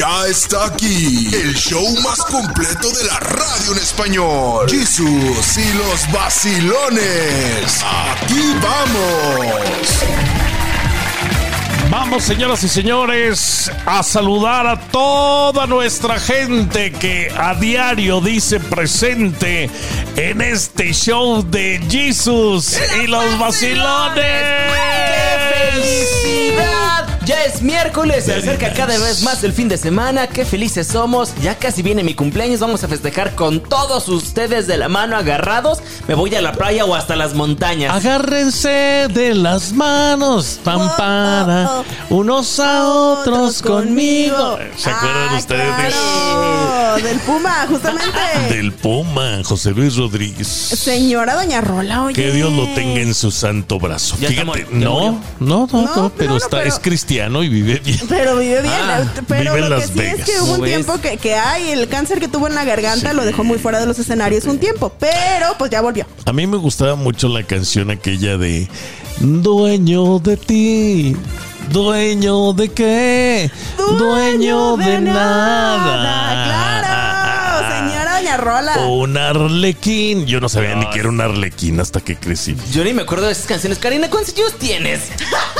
Ya está aquí el show más completo de la radio en español. Jesús y los vacilones. Aquí vamos. Vamos, señoras y señores, a saludar a toda nuestra gente que a diario dice presente en este show de Jesus y los vacilones. ¡Felicidad! Ya es miércoles, se acerca cada vez más el fin de semana. Qué felices somos. Ya casi viene mi cumpleaños. Vamos a festejar con todos ustedes de la mano agarrados. Me voy a la playa o hasta las montañas. Agárrense de las manos, pampara, unos a otros conmigo. ¿Se acuerdan Ah, ustedes claro, del Puma, justamente. del Puma, José Luis Rodríguez? Señora Doña Rola, oye. Que Dios lo tenga en su santo brazo. Ya Fíjate, no, no, no, No, no, pero no, está, pero- es cristiano y vive bien. Pero vive bien. Ah, pero vive en lo que Las sí Vegas. es que hubo ¿Cómo un tiempo que, que hay, el cáncer que tuvo en la garganta Sí. lo dejó muy fuera de los escenarios un tiempo. Pero pues ya volvió. A mí me gustaba mucho la canción aquella de Dueño de ti, dueño de qué, dueño, de, nada. Claro, Rola. Un arlequín. Yo no sabía ni que era un arlequín hasta que crecí. Yo ni me acuerdo de esas canciones. Karina, ¿cuántos años tienes?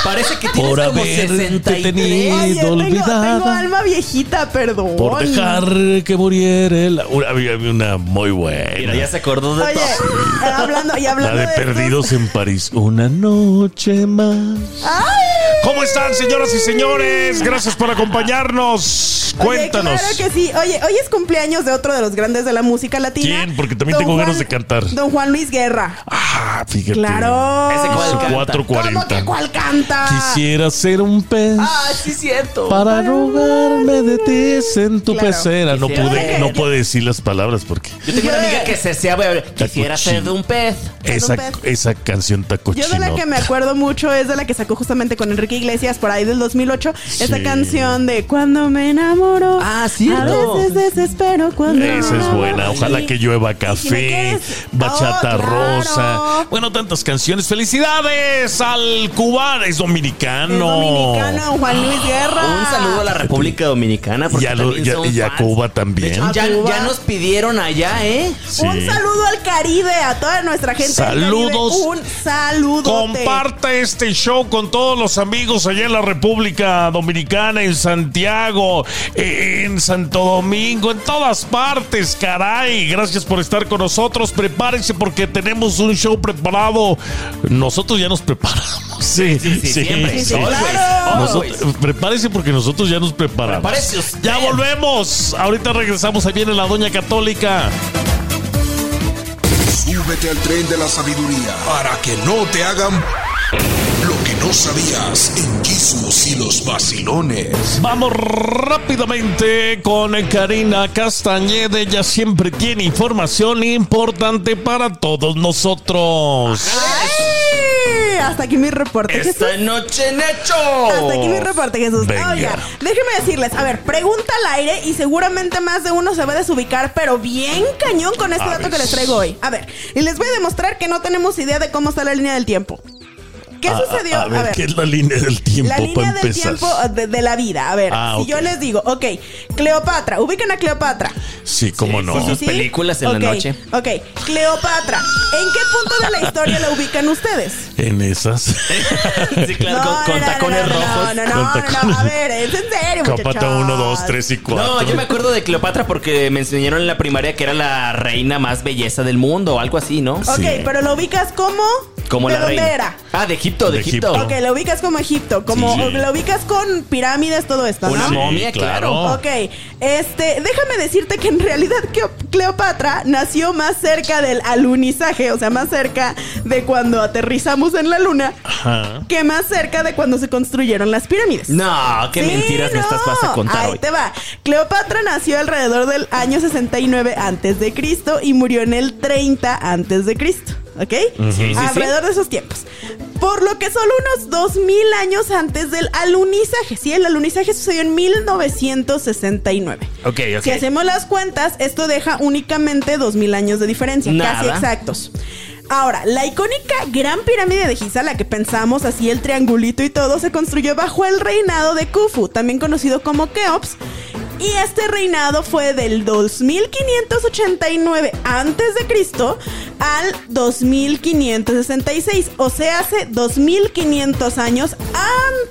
Parece que tienes Por como haberte 63. tenido. Oye, tengo, olvidada. tengo alma viejita, perdón. Por dejar que muriera el... Había una muy buena. Mira, ya se acordó de Oye, todo. hablando, y La hablando de de estos- Perdidos en París. Una noche más. ¡Ay! ¿Cómo están, señoras y señores? Gracias por acompañarnos. Oye, Cuéntanos. claro que sí. Oye, hoy es cumpleaños de otro de los grandes de la música latina. ¿Quién? Porque también Don tengo ganas de cantar. Don Juan Luis Guerra. Ah, fíjate. Claro. Ese cuál Su canta. 440. ¿Cómo que cuál canta? Quisiera ser un pez. Ah, sí, cierto. Para arrugarme de ti en tu Claro. pecera. No Quisiera pude, no puede decir las palabras porque Yo tengo una amiga que se sabe. Quisiera ser de un pez. esa, pez. esa canción está Yo de la que me acuerdo mucho es de la que sacó justamente con Enrique Iglesias por ahí del 2008. Esa Sí. canción de Cuando me enamoro. Ah, cierto. A veces desespero cuando Esa es enamoro. Buena. Ojalá Sí. que llueva café, bachata Oh, claro. rosa. Bueno, tantas canciones. Felicidades al cubano. Es dominicano. Es dominicano, Juan Luis Guerra. Un saludo a la República Dominicana. Porque Y a lo- también y a-. Cuba también. hecho, ya, Cuba. ya nos pidieron allá, ¿eh? Sí. Un saludo al Caribe, a toda nuestra gente. Saludos. Un saludo. Comparta este show con todos los amigos allá en la República Dominicana, en Santiago, eh, en Santo Domingo, en todas partes, Gracias por estar con nosotros. Prepárense porque tenemos un show preparado. Nosotros ya nos preparamos. Sí, Sí, sí, siempre. Sí, claro. Nosotros- prepárese porque nosotros ya nos preparamos. Prepárese usted. Ya volvemos. Ahorita regresamos. Ahí viene la Doña Católica. Súbete al tren de la sabiduría para que no te hagan no sabías en Jesús y los vacilones. Vamos rápidamente con Karina Castañeda. Ella siempre tiene información importante para todos nosotros. ¡Ay! Hasta aquí mi reporte, Jesús. Esta noche en hecho. Hasta aquí mi reporte, Jesús. Venga. Oiga, déjenme decirles, a ver, pregunta al aire y seguramente más de uno se va a desubicar, pero bien cañón con este A dato que les traigo hoy. A ver, y les voy a demostrar que no tenemos idea de cómo está la línea del tiempo. ¿Qué A- sucedió? A, ver, ¿qué es la línea del tiempo La para línea del empezar? tiempo uh, de, de la vida. A ver, Ah, si ok. yo les digo, ok, Cleopatra, ubican a Cleopatra. Sí, cómo Sí, no. sí, sí. películas en la Ok, noche. Ok, Cleopatra, ¿en qué punto de la historia la ubican ustedes? En esas. Sí, claro, con, con tacones no, rojos. No, no, no, Con no, tacones. A ver, es en serio, muchachos. 1, 2, 3 y 4. No, yo me acuerdo de Cleopatra porque me enseñaron en la primaria que era la reina más belleza del mundo o algo así, ¿no? Ok, Sí. pero lo ubicas como. Como ¿De la dónde reina. era? Ah, de Egipto, de, De Egipto. Egipto. Ok, lo ubicas como Egipto, como Sí. lo ubicas con pirámides, todo esto, Una ¿no? momia, claro. Ok, este, déjame decirte que en realidad Cleo- Cleopatra nació más cerca del alunizaje, o sea, más cerca de cuando aterrizamos en la luna, Ajá. que más cerca de cuando se construyeron las pirámides. No, qué Sí, mentiras me no. estás vas a contar Ahí hoy. te va. Cleopatra nació alrededor del año 69 antes de Cristo y murió en el 30 antes de Cristo. ¿Ok? sí, sí. alrededor de esos tiempos. Por lo que solo unos 2000 años antes del alunizaje. Sí, el alunizaje sucedió en 1969. Ok, ok. Si hacemos las cuentas, esto deja únicamente 2000 años de diferencia, casi exactos. Ahora, la icónica Gran Pirámide de Giza, la que pensamos así el triangulito y todo, se construyó bajo el reinado de Khufu, también conocido como Keops. Y este reinado fue del 2589 antes de Cristo al 2566, o sea, hace 2500 años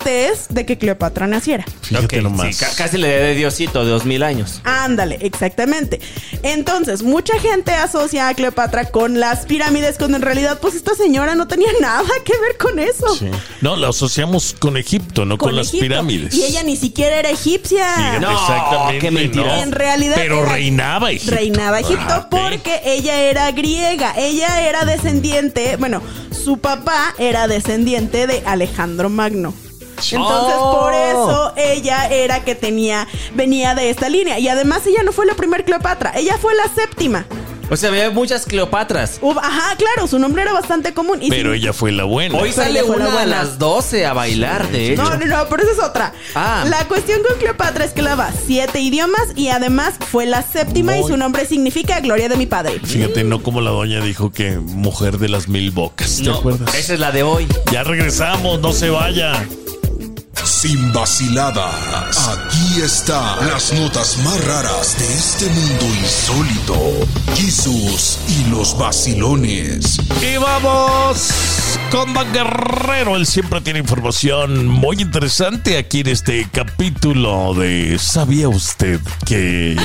antes de que Cleopatra naciera. Fíjate Ok, nomás. sí, ca- casi le de Diosito, de dos mil años. Ándale, exactamente. Entonces, mucha gente asocia a Cleopatra con las pirámides, cuando en realidad, pues esta señora no tenía nada que ver con eso. Sí. No, la asociamos con Egipto, no con, las Egipto. pirámides. Y ella ni siquiera era egipcia. Fíjate, No, exactamente. qué mentira. no. En realidad Pero era- reinaba Egipto. Reinaba Egipto Ah, porque ella era griega. Ella era descendiente, bueno, su papá era descendiente de Alejandro Magno. Entonces, Oh. por eso ella era que tenía, venía de esta línea. Y además ella no fue la primera Cleopatra, ella fue la séptima. O sea, había muchas Cleopatras. Ajá, claro, su nombre era bastante común. Y Pero sí- ella fue la buena. Hoy Pero sale ella fue la una a buena. las 12 a bailar, de hecho. No, no, no, pero esa es otra. Ah. La cuestión con Cleopatra es que hablaba siete idiomas y además fue la séptima y su nombre significa gloria de mi padre. Fíjate, no como la doña dijo que mujer de las mil bocas. ¿Te No, acuerdas? esa es la de hoy. Ya regresamos, no se vaya. Sin vaciladas. Aquí están las notas más raras de este mundo insólito. Jesús y los vacilones. Y vamos con Dan Guerrero. Él siempre tiene información muy interesante aquí en este capítulo de ¿Sabía usted que...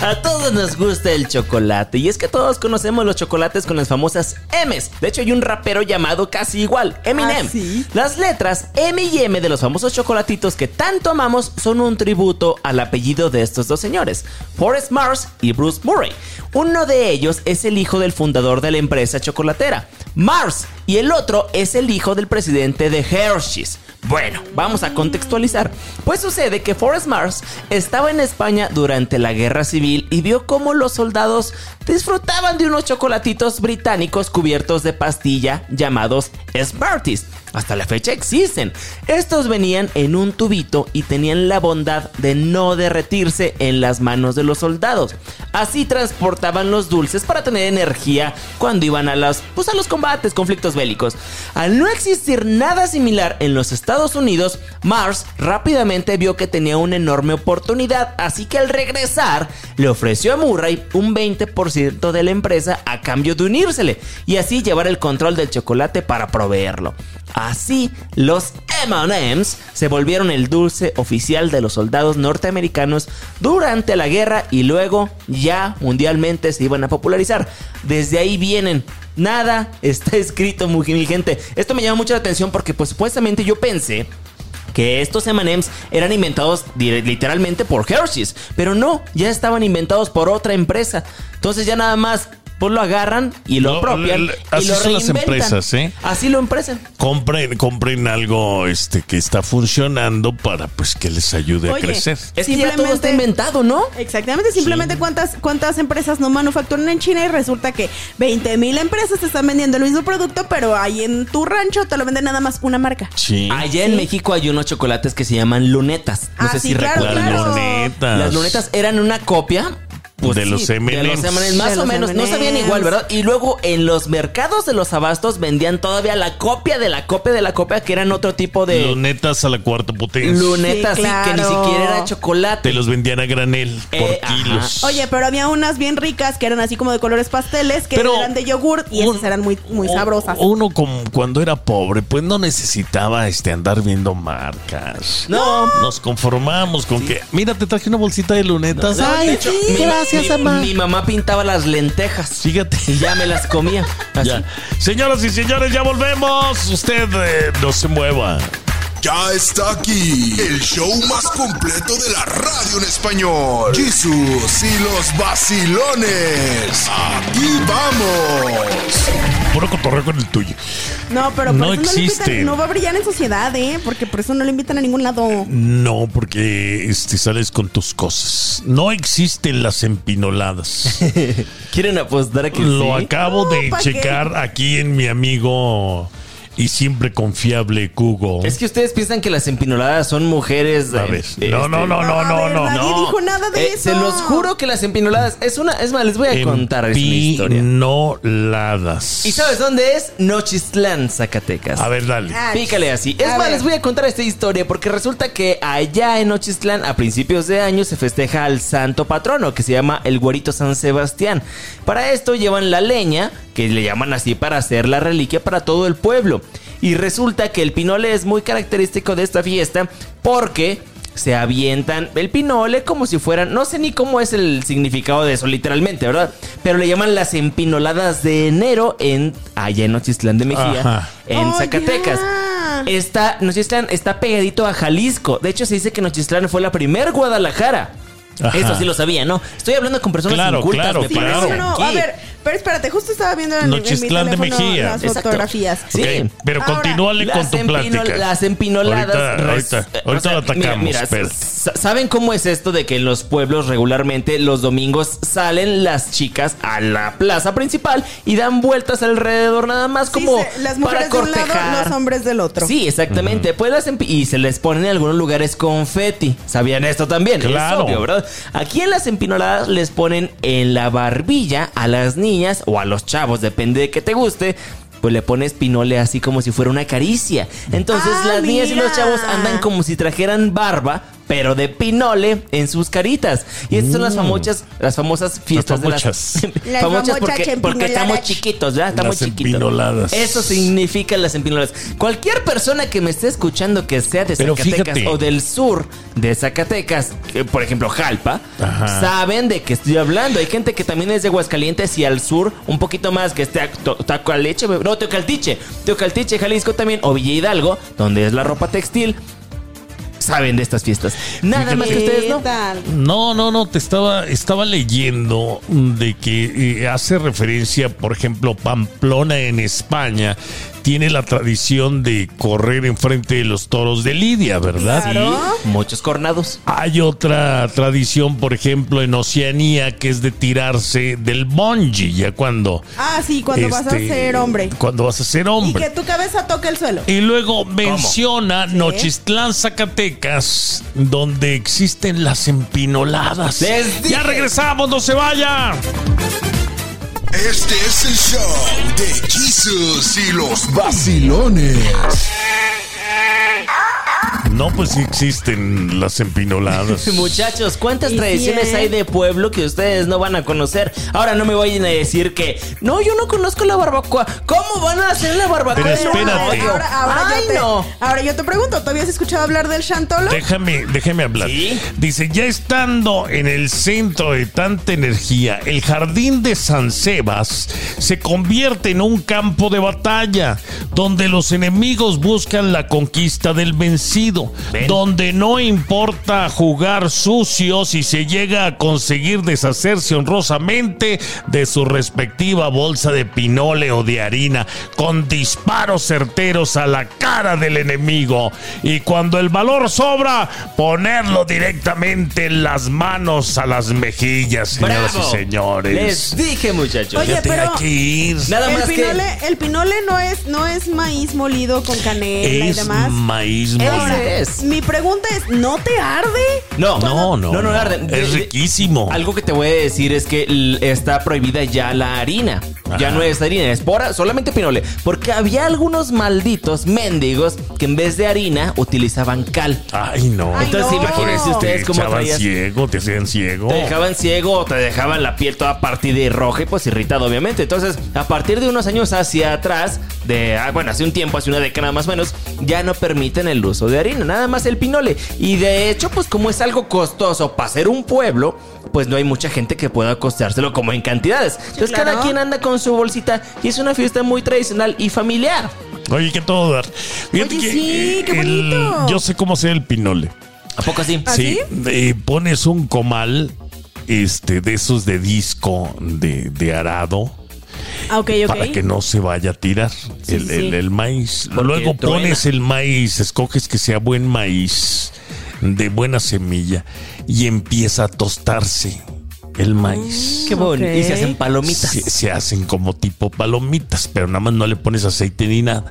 A todos nos gusta el chocolate y es que todos conocemos los chocolates con las famosas M's. De hecho hay un rapero llamado casi igual, Eminem. ¿Ah, sí? Las letras M y M de los famosos chocolatitos que tanto amamos son un tributo al apellido de estos dos señores, Forrest Mars y Bruce Murray. Uno de ellos es el hijo del fundador de la empresa chocolatera, Mars, y el otro es el hijo del presidente de Hershey's. Bueno, vamos a contextualizar. Pues sucede que Forrest Mars estaba en España durante la guerra civil y vio cómo los soldados disfrutaban de unos chocolatitos británicos cubiertos de pastilla llamados Smarties. Hasta la fecha existen. Estos venían en un tubito y tenían la bondad de no derretirse en las manos de los soldados. Así transportaban los dulces para tener energía cuando iban a los, pues a los combates, conflictos bélicos. Al no existir nada similar en los Estados Unidos, Mars rápidamente vio que tenía una enorme oportunidad, así que al regresar le ofreció a Murray un 20% de la empresa a cambio de unírsele y así llevar el control del chocolate para proveerlo. Así, los MMs se volvieron el dulce oficial de los soldados norteamericanos durante la guerra y luego ya mundialmente se iban a popularizar. Desde ahí vienen. Nada está escrito, muy gente. Esto me llama mucho la atención porque pues supuestamente yo pensé que estos M&M's eran inventados literalmente por Hershey's, pero no, ya estaban inventados por otra empresa. Entonces ya nada más lo agarran y lo No, apropian l- y así lo son las empresas, ¿eh? Así lo empresan. Compren, compren algo este que está funcionando para pues que les ayude Oye, a crecer. Es que ya todo está Simplemente- inventado, ¿no? Exactamente, simplemente cuántas, cuántas empresas no manufacturan en China y resulta que 20 mil empresas te están vendiendo el mismo producto, pero ahí en tu rancho te lo venden nada más una marca. Sí. Allá en México hay unos chocolates que se llaman lunetas. No Ah, sé sí, si claro, Las recuerdan. claro. lunetas. Las lunetas eran una copia. Pues De los De M&Ms. los M&Ms, más De o menos. No sabían igual, ¿verdad? Y luego en los mercados de los abastos vendían todavía la copia de la copia de la copia que eran otro tipo de Lunetas a la cuarta potencia. lunetas, Sí, sí, que ni siquiera era chocolate. Te los vendían a granel por Eh, ajá. kilos. Oye, pero había unas bien ricas que eran así como de colores pasteles, que Pero eran de yogurt y un- esas eran muy, muy un- sabrosas. Uno como cuando era pobre, pues no necesitaba este andar viendo marcas. No. Nos conformamos con que, mira, te traje una bolsita de lunetas. No, de Ay, hecho, sí, mi- gracias, mi, mamá. Mi mamá pintaba las lentejas. Fíjate. Y ya me las comía. Así. Ya. Señoras y señores, ya volvemos. Usted eh, no se mueva. Ya está aquí el show más completo de la radio en español. Jesús y los vacilones. Aquí vamos. Puro cotorreo con el tuyo. No, pero por No eso no le existe. invitan, no va a brillar en sociedad, ¿eh? Porque por eso no le invitan a ningún lado. No, porque este, sales con tus cosas. No existen las empinoladas. ¿Quieren apostar a que Lo sí? acabo No, de checar aquí en mi amigo y siempre confiable Google. Es que ustedes piensan que las empinoladas son mujeres. A eh, ver, este, no, no, no, no, no, ver, no. nadie No. dijo nada de Eh, eso. Se los juro que las empinoladas es una. Es más, les voy a contar una historia. Empinoladas. ¿Y sabes dónde es? Nochistlán, Zacatecas. A ver, dale. Pícale así. Es A más, ver. les voy a contar esta historia porque resulta que allá en Nochistlán, a principios de año, se festeja al santo patrono que se llama el Güerito San Sebastián. Para esto llevan la leña, que le llaman así para hacer la reliquia para todo el pueblo. Y resulta que el pinole es muy característico de esta fiesta porque se avientan el pinole como si fueran, no sé ni cómo es el significado de eso literalmente, ¿verdad? Pero le llaman las empinoladas de enero en allá en Nochistlán de Mejía, Ajá. en Oh, Zacatecas. ya. Está, Nochistlán está pegadito a Jalisco. De hecho, se dice que Nochistlán fue la primer Guadalajara. Ajá. Eso sí lo sabía, ¿no? Estoy hablando con personas Claro, incultas, claro, me Sí, claro. parece. no, no, aquí. a ver, pero espérate, justo estaba viendo en, en mi Nochistlán de Mejía. las Exacto. fotografías. Sí. Pero Ahora, continúale con Las, tu plática. las empinoladas. Ahorita, ahorita, eh, ahorita lo atacamos. Mira, mira, ¿saben cómo es esto de que en los pueblos regularmente los domingos salen las chicas a la plaza principal y dan vueltas alrededor nada más Sí, como se- las para mujeres de un lado, cortejar? los hombres del otro. Sí, exactamente. Pues las empi- y se les pone en algunos lugares confeti. ¿Sabían esto también? Claro. Es obvio, ¿verdad? Aquí en las empinoladas les ponen en la barbilla a las niñas o a los chavos, depende de que te guste. Pues le pones pinole así como si fuera una caricia. Entonces Ah, las niñas y los chavos andan como si trajeran barba, pero de pinole en sus caritas. Y estas son las famosas, las famosas fiestas de las Las famosas porque, porque estamos chiquitos, ¿verdad? Estamos Las chiquitos. empinoladas. Eso significa las empinoladas. Cualquier persona que me esté escuchando que sea de Pero Zacatecas fíjate. o del sur de Zacatecas, que, por ejemplo Jalpa, Ajá. saben de qué estoy hablando. Hay gente que también es de Aguascalientes y al sur un poquito más que esté Tacoaleche, no, Teocaltiche, Teocaltiche, Jalisco también, o Villa Hidalgo, donde es la ropa textil. Saben de estas fiestas. Nada más que ¿Qué ustedes no. tal? No, no, no, te estaba, estaba leyendo de que eh, hace referencia, por ejemplo, Pamplona en España tiene la tradición de correr enfrente de los toros de Lidia, ¿verdad? Claro. Muchos cornados. Hay otra tradición, por ejemplo, en Oceanía, que es de tirarse del bungee, ya cuando... Ah, sí, cuando vas a este, ser hombre. Cuando vas a ser Y hombre. que tu cabeza toque el suelo. Y luego menciona Nochistlán, Zacatecas, donde existen las empinoladas. Les dije. Ya regresamos, no se vaya. Este es el show de Jesus y los vacilones. No, pues sí existen las empinoladas. Muchachos, ¿cuántas Y tradiciones hay de pueblo que ustedes no van a conocer? Ahora no me vayan a decir que no, yo no conozco la barbacoa. ¿Cómo van a hacer la barbacoa? Pero espérate. Ahora, ahora Ay, yo te, no. ahora yo te pregunto, ¿todavía has escuchado hablar del Chantolo? Déjame, déjame hablar. ¿Sí? Dice, ya estando en el centro de tanta energía, el jardín de San Sebas se convierte en un campo de batalla, donde los enemigos buscan la conquista del vencido, Ven. donde no importa jugar sucio si se llega a conseguir deshacerse honrosamente de su respectiva bolsa de pinole o de harina, con disparos certeros a la cara del enemigo. Y cuando el valor sobra, ponerlo directamente en las manos a las mejillas, señoras ¡Bravo! y señores. Les dije, muchachos. Oye, pero- hay que ir. Nada El más que. pinole, el pinole no es, no es maíz molido con canela y Es demás. maíz molido. Es. Mi pregunta es, ¿no te arde? No, No, no, no, no, no. arde. De- Es de- riquísimo. Algo que te voy a decir es que l- está prohibida ya la harina. Ya no es harina, es pora, solamente pinole. Porque había algunos malditos mendigos que en vez de harina utilizaban cal. Ay, no. Ay, Entonces no. imagínense Te ustedes cómo echaban traías. ciego, te hacían ciego. Te dejaban ciego o te dejaban la piel toda partida y roja y pues irritado, obviamente. Entonces, a partir de unos años hacia atrás, de ah, bueno, hace un tiempo, hace una década más o menos, ya no permiten el uso de harina, nada más el pinole. Y de hecho, pues como es algo costoso para ser un pueblo, pues no hay mucha gente que pueda costárselo como en cantidades. Entonces, claro. cada quien anda con su bolsita y es una fiesta muy tradicional y familiar. Oye, que todo dar. Fíjate Oye, que, sí, qué el- bonito. yo sé cómo hacer el pinole. ¿A poco así? ¿Ah, Sí, sí? eh, pones un comal este, de esos de disco de, de arado Ah, para que no se vaya a tirar Sí, el, sí. el- el maíz. Porque Luego truena. pones el maíz, escoges que sea buen maíz, de buena semilla, y empieza a tostarse el maíz. Qué bonito. Ok. Y se hacen palomitas. Se, se hacen como tipo palomitas, pero nada más no le pones aceite ni nada.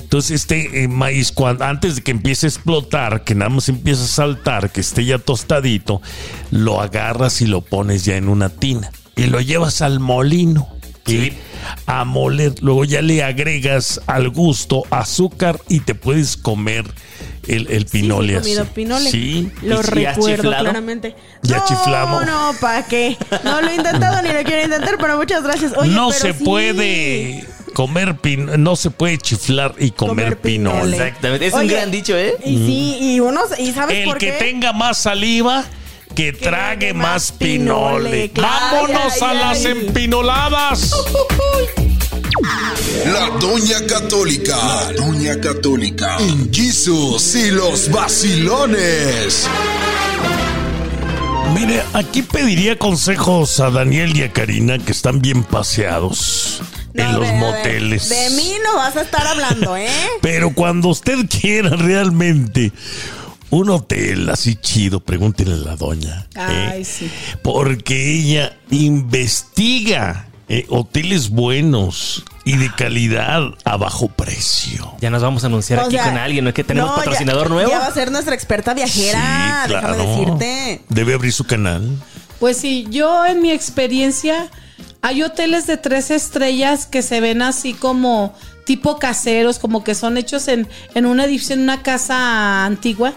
Entonces este eh, maíz, cuando, antes de que empiece a explotar, que nada más empieza a saltar, que esté ya tostadito, lo agarras y lo pones ya en una tina y lo llevas al molino. ¿Sí? A moler, luego ya le agregas al gusto azúcar y te puedes comer el, el pinole sí, así. comido pinole. Sí. Lo ¿Y si has recuerdo claramente. Ya no, chiflamos. No, ¿para qué? No lo he intentado ni lo quiero intentar, pero muchas gracias. Oye, no pero se sí. puede comer pin, no se puede chiflar y comer, Comer pinole. pinole. Exactamente. Es un Oye, gran dicho, ¿eh? Y sí, y uno, ¿y sabes El por que qué? tenga más saliva, que trague más más pinole. Vámonos Ay, a ay, las empinoladas. La Doña Católica. La Doña Católica. En Jesus y los vacilones. Mire, aquí pediría consejos a Daniel y a Karina que están bien paseados No, en los moteles. De mí no vas a estar hablando, ¿eh? Pero cuando usted quiera realmente un hotel así chido, pregúntenle a la doña. ¿eh? Ay, sí. Porque ella investiga eh, hoteles buenos y de calidad a bajo precio. Ya nos vamos a anunciar O aquí sea, con alguien, ¿no es que tenemos no, ya- patrocinador nuevo? Ya va a ser nuestra experta viajera, Sí, déjame claro. decirte. Debe abrir su canal. Pues sí, yo en mi experiencia hay hoteles de tres estrellas que se ven así como tipo caseros, como que son hechos en, en un edificio, en una casa antigua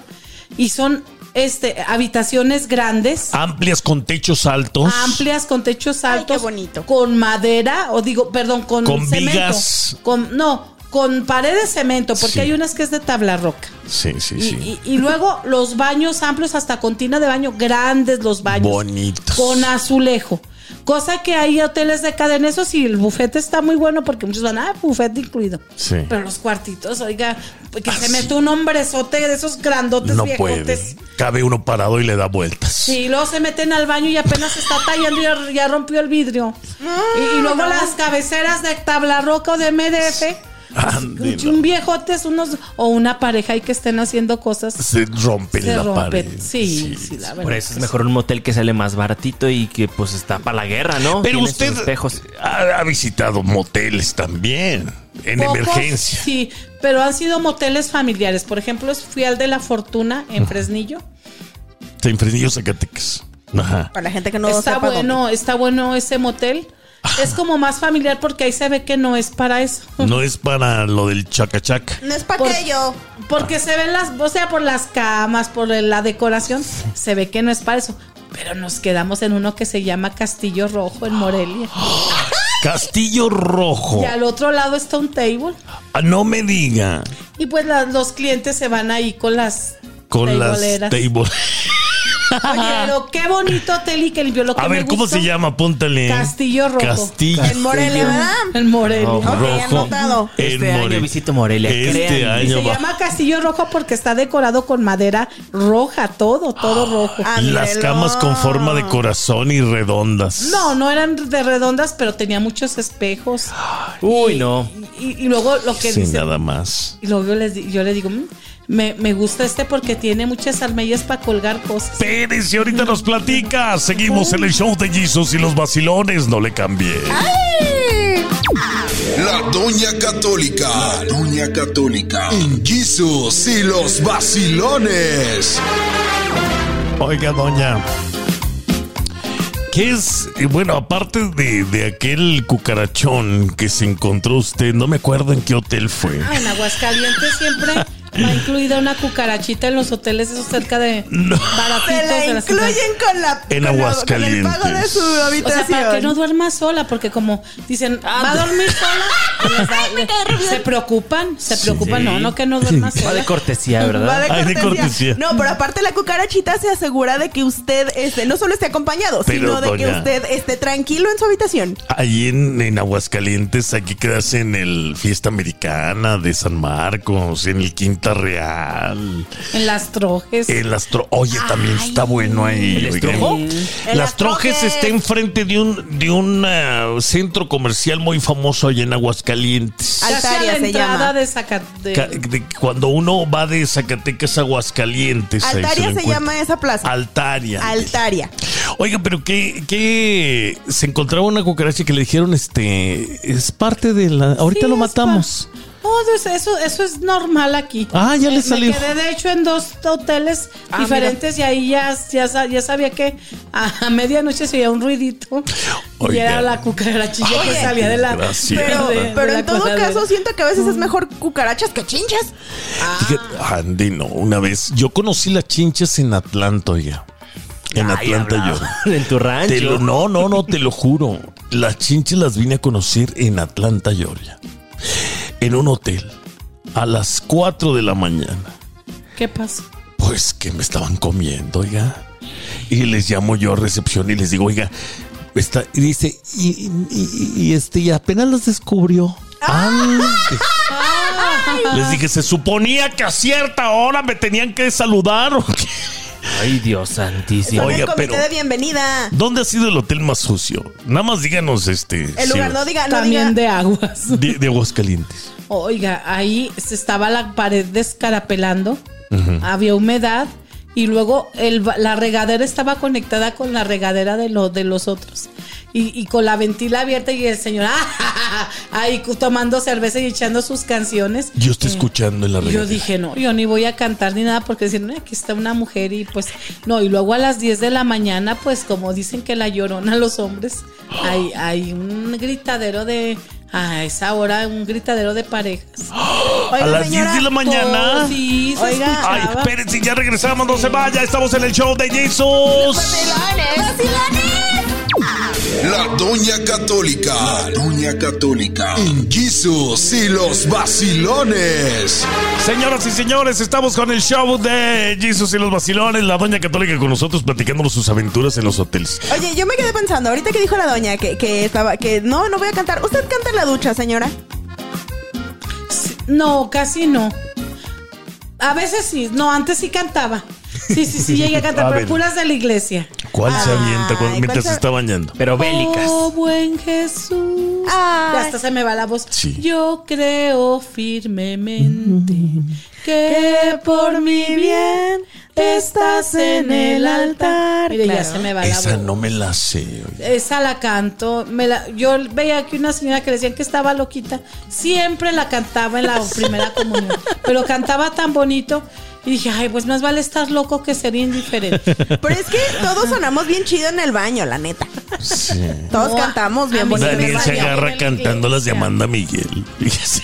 y son este habitaciones grandes. Amplias con techos altos. Amplias con techos Ay, altos, qué bonito. con madera o digo, perdón, con, Con cemento, vigas. con no, con pared de cemento, porque Sí. hay unas que es de tabla roca. Sí, sí, Y, sí. y- y luego los baños amplios hasta con tina de baño, grandes los baños. Bonitos. Con azulejo. Cosa que hay hoteles de cadena, eso sí, el bufete está muy bueno porque muchos van, ah, bufete incluido. Sí. Pero los cuartitos, oiga, que Ah, se mete un hombrezote de esos grandotes no viejotes. puede. Cabe uno parado y le da vueltas. Sí, luego se meten al baño y apenas se está tallando y ya, ya rompió el vidrio. y, y luego las cabeceras de tabla roca o de MDF. Un viejote es unos, o una pareja y que estén haciendo cosas. Se rompe Se la rompe. pared. Sí, sí, la verdad. Por eso es mejor un motel que sale más baratito y que pues está para la guerra, ¿no? Pero Tiene usted sus espejos. ha, ha visitado moteles también. En Pocos, emergencia. Sí, pero han sido moteles familiares. Por ejemplo, fui al de la Fortuna en Fresnillo. En Fresnillo, Zacatecas. Ajá. Para la gente que no está sepa bueno, está bueno ese motel. Es como más familiar porque ahí se ve que no es para eso. No es para lo del chacachaca. dónde. No es para Por- aquello. Porque se ven las, o sea, por las camas, por la decoración, se ve que no es para eso. Pero nos quedamos en uno que se llama Castillo Rojo en Morelia. Castillo Rojo. Y al otro lado está un table. Ah, no me diga. Y pues la- los clientes se van ahí con las Con las tableeras. Oye, pero qué bonito hotel y que limpió lo que A me ver, ¿cómo gustó, se llama? Apúntale. Castillo Rojo. Castillo. En Morelia, ¿verdad? En Morelia. Rojo. Ok, Rojo. anotado. En Este año Morelia. visito Morelia, Este créanme. Y año se va. llama Castillo Rojo porque está decorado con madera roja, todo, todo rojo. Ah, Las mírelo. camas con forma de corazón y redondas. No, no eran de redondas, pero tenía muchos espejos. Uy, Y- no. Y, y luego lo que Sin dice. nada más. Y luego yo, les di- yo le digo, "Mm, me, me gusta este porque tiene muchas almillas para colgar cosas. Espérese, ahorita nos platica. Seguimos en el show de Jesus y los vacilones. No le cambie. La Doña Católica. La Doña Católica. En Jesus y los vacilones. Oiga, doña. ¿Qué es? eh, Bueno, aparte de, de aquel cucarachón que se encontró usted, no me acuerdo en qué hotel fue. Ah, en Aguascalientes siempre va incluida una cucarachita en los hoteles esos cerca de No. baratitos Se la de la incluyen con la En con la- Aguascalientes. Con el pago de su O sea, habitación. para que no duerma sola, porque como dicen, va a dormir sola, les da- le- se preocupan, se preocupan, no, no que no duerma Va sola. de cortesía, Va ¿verdad? de Ay, de cortesía. No, pero aparte la cucarachita se asegura de que usted este, no solo esté acompañado, Pero, sino de que usted esté tranquilo en su habitación. Ahí en, en Aguascalientes, aquí quedas en el Fiesta Americana de San Marcos, en el Quinta Real, En las trojes. en las tro Oye, también está bueno ahí. ¿El estrojo? En Las las Trojes Trojes. está enfrente de un, de un ah, centro comercial muy famoso allá en Aguascalientes. Casi a Altaria la se entrada llama. de Zacate- Ca- de- cuando uno va de Zacatecas a Aguascalientes. Altaria se, encuentra. llama esa plaza. Altaria. Altaria. Oiga, pero que, que se encontraba una cucaracha que le dijeron, este, es parte de la. Ahorita Sí, lo matamos. Pa- eso, eso, eso es normal aquí. Ah, ya le salió. Me quedé de hecho en dos hoteles Ah, diferentes y ahí ya, ya, ya sabía que a, medianoche se oía un ruidito. Y era la cucarachilla que salía de la. Pero, de- de pero la en todo caso siento que a veces es mejor cucarachas que chinchas. Fíjate, Andy, no, una vez. Yo conocí las chinchas en Atlanta, oiga. En Ay, Atlanta yo. En tu rancho. Te lo- no, no, no, te lo juro. Las chinches las vine a conocer en Atlanta, Georgia. En un hotel. A las 4 de la mañana. ¿Qué pasa? Pues que me estaban comiendo, oiga. Y les llamo yo a recepción y les digo, oiga, está, y dice, y, y- y- y este, y apenas las descubrió. Ande. Les dije, se suponía que a cierta hora me tenían que saludar. ¿o qué? Ay, Dios santísimo. Oiga, pero- de bienvenida. ¿Dónde ha sido el hotel más sucio? Nada más díganos este. El lugar, sí, no diga, no También diga. de aguas. de, de Aguascalientes. Oiga, ahí se estaba la pared descarapelando, había humedad y luego el, la regadera estaba conectada con la regadera de, de los otros. Y, y con la ventila abierta y el señor ¡ah! ahí tomando cerveza y echando sus canciones. Yo estoy escuchando en la Y Yo dije, no, yo ni voy a cantar ni nada porque decían, "No, aquí está una mujer y pues, no, y luego a las 10 de la mañana, pues como dicen que la llorona los hombres, hay, hay un gritadero de, a esa hora, un gritadero de parejas. Oiga, a las 10 señora, de la mañana. Oh, sí, se Oiga. Ay, espérense, ya regresamos, no se vaya. Estamos en el show de Jesus. La Doña Católica. La Doña Católica. En Jesus y los vacilones. Señoras y señores, estamos con el show de Jesus y los vacilones. La doña católica con nosotros platicándonos sus aventuras en los hoteles. Oye, yo me quedé pensando, ahorita que dijo la doña que, que estaba, que no, no voy a cantar. ¿Usted canta en la ducha, señora? No, casi no. A veces sí, no, antes sí cantaba. Sí, sí, sí, llegué a cantar, A pero puras de la iglesia. ¿Cuál se avienta cuando- ¿cuál mientras se- se está bañando? Pero bélicas. Oh, buen Jesús. Ay. Ya hasta se me va la voz. Sí. Yo creo firmemente que por mi bien estás en el altar. Mire, ya Claro. se me va la Esa voz. no me la sé. oye. Esa la canto. Me la, yo veía aquí una señora que le decían que estaba loquita. Siempre la cantaba en la primera comunión. Pero cantaba tan bonito. Y dije, ay, pues más vale estar loco que ser indiferente. Pero es que todos sonamos bien chido en el baño, la neta. Sí. Todos cantamos bien bonito. en el Daniel se agarra cantando las de. Amanda Miguel. Fíjese.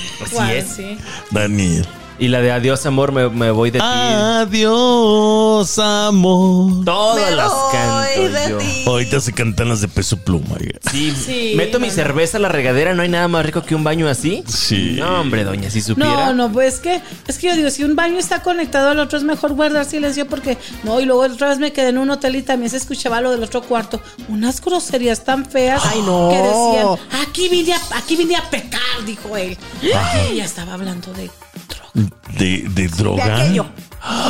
Es. Sí. Daniel. Y la de adiós, amor, me, me voy de ti. Adiós, amor. Todas Me las voy canto de yo. ti. Ahorita se cantan las de peso pluma. Sí, Sí, meto mi cerveza a la regadera, no hay nada más rico que un baño así. Sí. No, hombre, doña, si supiera. No, no, pues es que, es que yo digo, si un baño está conectado al otro, es mejor guardar silencio porque, no, y luego otra vez me quedé en un hotel y también se escuchaba lo del otro cuarto. Unas groserías tan feas Ay, no. que decían, aquí vine a, aquí vine a pecar, dijo él. Y ya estaba hablando de De, de De droga. aquello.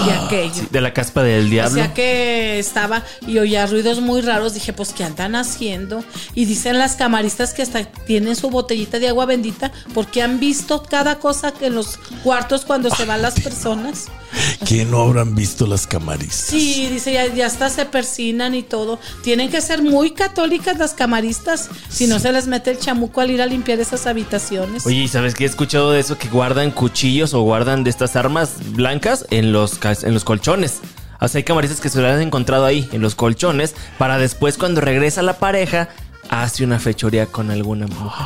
y aquello. De la caspa del O diablo. sea que estaba y oía ruidos muy raros. Dije, pues, ¿qué andan haciendo? Y dicen las camaristas que hasta tienen su botellita de agua bendita porque han visto cada cosa que en los cuartos cuando se van las personas. Que no habrán visto las camaristas. Sí, dice, ya, ya hasta se persinan y todo. Tienen que ser muy católicas las camaristas. Si no se les mete el chamuco al ir a limpiar esas habitaciones. Oye, ¿y sabes qué he escuchado de eso? Que guardan cuchillos o guardan de estas armas blancas en los, en los colchones. O sea, hay camaristas que se lo han encontrado ahí, en los colchones, para después cuando regresa la pareja, hace una fechoría con alguna mujer.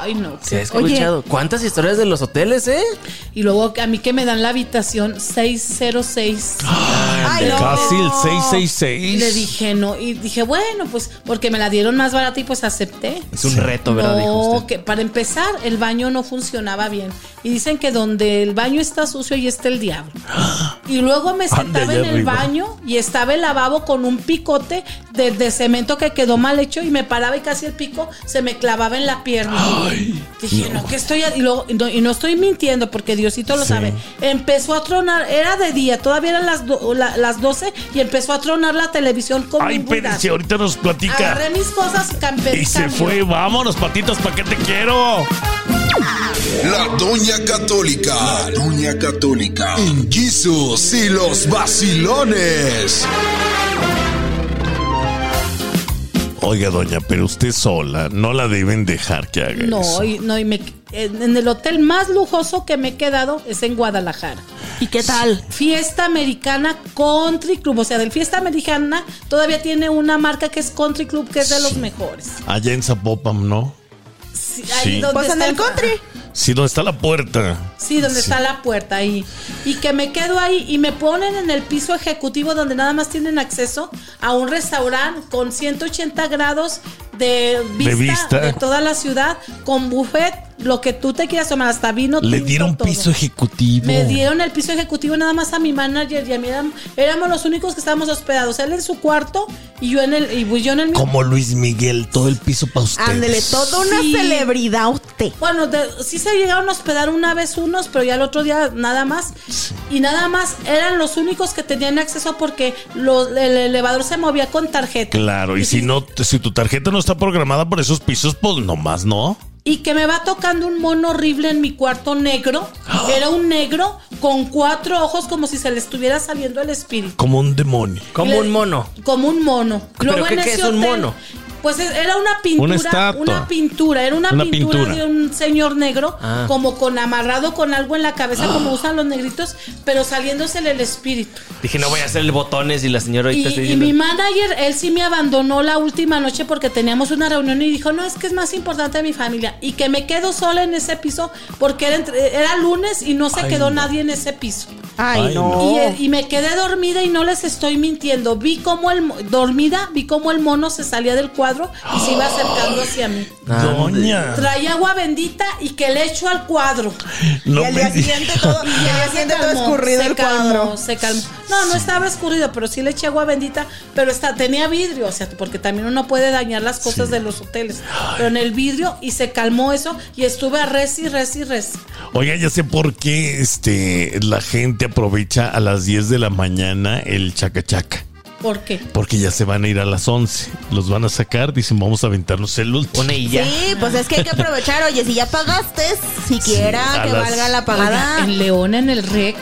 Ay, no. ¿Se ha escuchado? ¿Cuántas historias de los hoteles, eh? Y luego a mí que me dan la habitación 606. Ay, no. Casi el Y 666. le dije, no, y dije, bueno, pues porque me la dieron más barata y pues acepté. Es un reto, ¿verdad? Dijo No, usted. que para empezar, el baño no funcionaba bien. Y dicen que donde el baño está sucio, ahí está el diablo. Y luego me sentaba en el arriba. baño y estaba el lavabo con un picote de, de cemento que quedó mal hecho y me paraba y casi el pico se me clavaba en la pierna. Dije, no, que estoy. a-?" Y, luego- y no, y no estoy mintiendo porque Diosito lo Sí. sabe. Empezó a tronar, era de día, todavía eran las, do- la- las 12 y empezó a tronar la televisión con Ay, espérense, ahorita nos platica. Agarré mis cosas y se fue. Vámonos, patitas, ¿para qué te quiero? La Doña Católica. La Doña Católica. En Jesus y los vacilones. Oiga, doña, pero usted sola, no la deben dejar que haga No, eso. y, no, y me, en en el hotel más lujoso que me he quedado es en Guadalajara. ¿Y qué tal? Fiesta Americana Country Club. O sea, del Fiesta Americana todavía tiene una marca que es Country Club, que es de los mejores. Allá en Zapopan, ¿no? Sí, Sí. donde Pues en está el country. Sí, donde está la puerta. Sí, donde está la puerta ahí. Y que me quedo ahí y me ponen en el piso ejecutivo donde nada más tienen acceso a un restaurante con 180 grados de vista de, vista. toda la ciudad, con buffet, lo que tú te quieras tomar, hasta vino. Le tinto, dieron todo. piso ejecutivo. Me dieron el piso ejecutivo nada más a mi manager y a mí éram- éramos los únicos que estábamos hospedados. Él en su cuarto y yo en el, y pues yo en el. Como Luis Miguel, todo el piso para ustedes. Ándele, toda una Sí. celebridad usted. Bueno, de- sí se llegaron a hospedar una vez unos, pero ya el otro día nada más. Y nada más eran los únicos que tenían acceso porque los- el elevador se movía con tarjeta. Claro, y si no, si tu tarjeta no está programada por esos pisos, pues nomás no. Y que me va tocando un mono horrible en mi cuarto negro. Era un negro con cuatro ojos como si se le estuviera saliendo el espíritu. Como un demonio. Como Le- un mono. Como un mono. ¿Pero Luego qué- en qué ese es un mono? Pues era una pintura. Una pintura. Era una, Una pintura, pintura. de un señor negro, Ah. como con amarrado con algo en la cabeza, como usan los negritos, pero saliéndosele el espíritu. Dije, no voy a hacerle botones y la señora Y, ahorita y diciendo. mi manager, él sí me abandonó la última noche porque teníamos una reunión y dijo, no, es que es más importante mi familia. Y que me quedo sola en ese piso porque era, entre- era lunes y no se quedó nadie en ese piso. Ay, Ay, no. Y, eh, y me quedé dormida y no les estoy mintiendo. Vi cómo el dormida, vi cómo el mono se salía del cuadro y se iba acercando hacia mí. Doña. Traía agua bendita y que le echo al cuadro. No y al día siguiente todo, y al día Se siguiente todo calmó, escurrido se el calmó, cuadro. Se calmó. No, no estaba escurrido, pero sí le eché agua bendita. Pero está, tenía vidrio, o sea, porque también uno puede dañar las cosas de los hoteles. Pero en el vidrio y se calmó eso y estuve a res y res y res. Oiga, ya sé por qué este, la gente aprovecha a las 10 de la mañana el chacachaca. ¿Por qué? Porque ya se van a ir a las 11. Los van a sacar, dicen, vamos a aventarnos el último. Pone y ya. Sí, pues es que hay que aprovechar. Oye, si ya pagaste, siquiera Sí, que las- valga la pagada. Oiga, en León, en el Rex,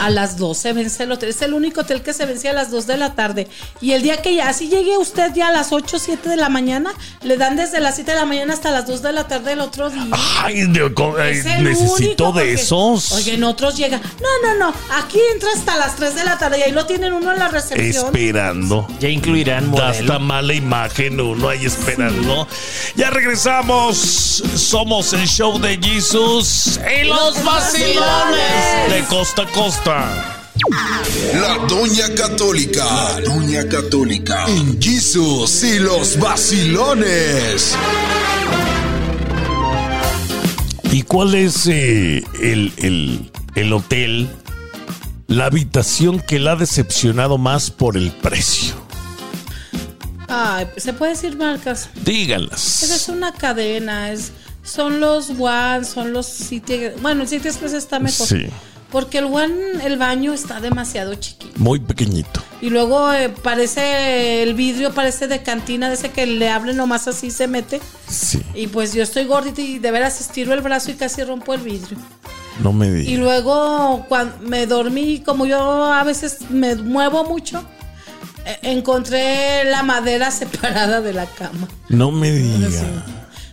a las 12 vence el hotel. Es el único hotel que se vence a las 2 de la tarde. Y el día que ya, así llegue usted ya a las 8, 7 de la mañana, le dan desde las 7 de la mañana hasta las 2 de la tarde el otro día. Ay, de- necesito único de porque- esos. Oye, en otros llega. No, no, no. Aquí entra hasta las 3 de la tarde y ahí lo tienen uno en la recepción. Esperando. Ya incluirán Da modelo. hasta mala imagen uno ahí esperando. Ya regresamos. Somos el show de Jesus y los vacilones de costa a costa. La Doña Católica. La Doña Católica. En Jesus y los vacilones. ¿Y cuál es eh, el, el- el hotel, la habitación que la ha decepcionado más por el precio? Ay, ¿se puede decir marcas? Esa es una cadena, es, son los One, son los City. Bueno, el City Express está mejor. Sí. Porque el One, el baño está demasiado chiquito. Muy pequeñito. Y luego eh, parece, el vidrio parece de cantina, de ese que le hable nomás así se mete. Sí. Y pues yo estoy gordita y de veras estiro el brazo y casi rompo el vidrio. No me Y digas. luego cuando me dormí, como yo a veces me muevo mucho, eh, encontré la madera separada de la cama. No me digas.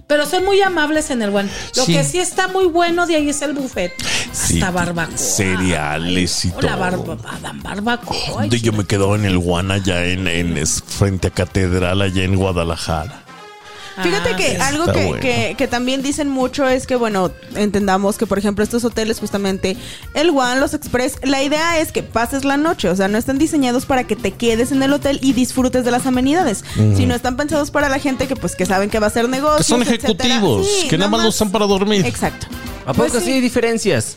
Pero son muy amables en el buen. Lo Sí. que sí está muy bueno de ahí es el buffet. Sí, Hasta barbacoa. cereales y Ay, La todo. barba, dan barbacoa. Yo me quedo en el One allá en, frente a Catedral allá en Guadalajara. Fíjate Ah, que algo que, bueno. que- que también dicen mucho es que, bueno, entendamos que, por ejemplo, estos hoteles, justamente el One, los Express, la idea es que pases la noche. O sea, no están diseñados para que te quedes en el hotel y disfrutes de las amenidades, sino están pensados para la gente que, pues, que saben que va a hacer negocio. Que son ejecutivos, que nada más lo usan para dormir. Exacto. ¿A poco Pues sí sí. hay diferencias?